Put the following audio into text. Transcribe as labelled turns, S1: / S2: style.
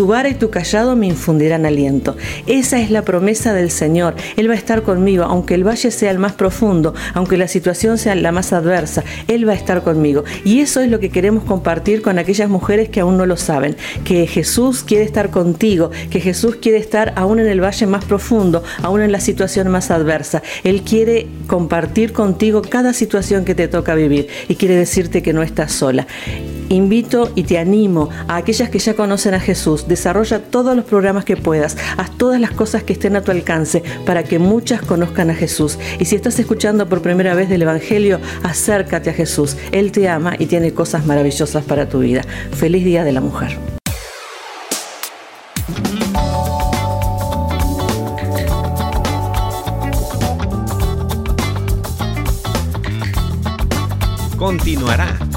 S1: Tu vara y tu callado me infundirán aliento. Esa es la promesa del Señor. Él va a estar conmigo, aunque el valle sea el más profundo, aunque la situación sea la más adversa, Él va a estar conmigo. Y eso es lo que queremos compartir con aquellas mujeres que aún no lo saben, que Jesús quiere estar contigo, que Jesús quiere estar aún en el valle más profundo, aún en la situación más adversa. Él quiere compartir contigo cada situación que te toca vivir y quiere decirte que no estás sola invito y te animo a aquellas que ya conocen a Jesús, desarrolla todos los programas que puedas, haz todas las cosas que estén a tu alcance para que muchas conozcan a Jesús. Y si estás escuchando por primera vez del Evangelio, acércate a Jesús. Él te ama y tiene cosas maravillosas para tu vida. Feliz Día de la Mujer.
S2: Continuará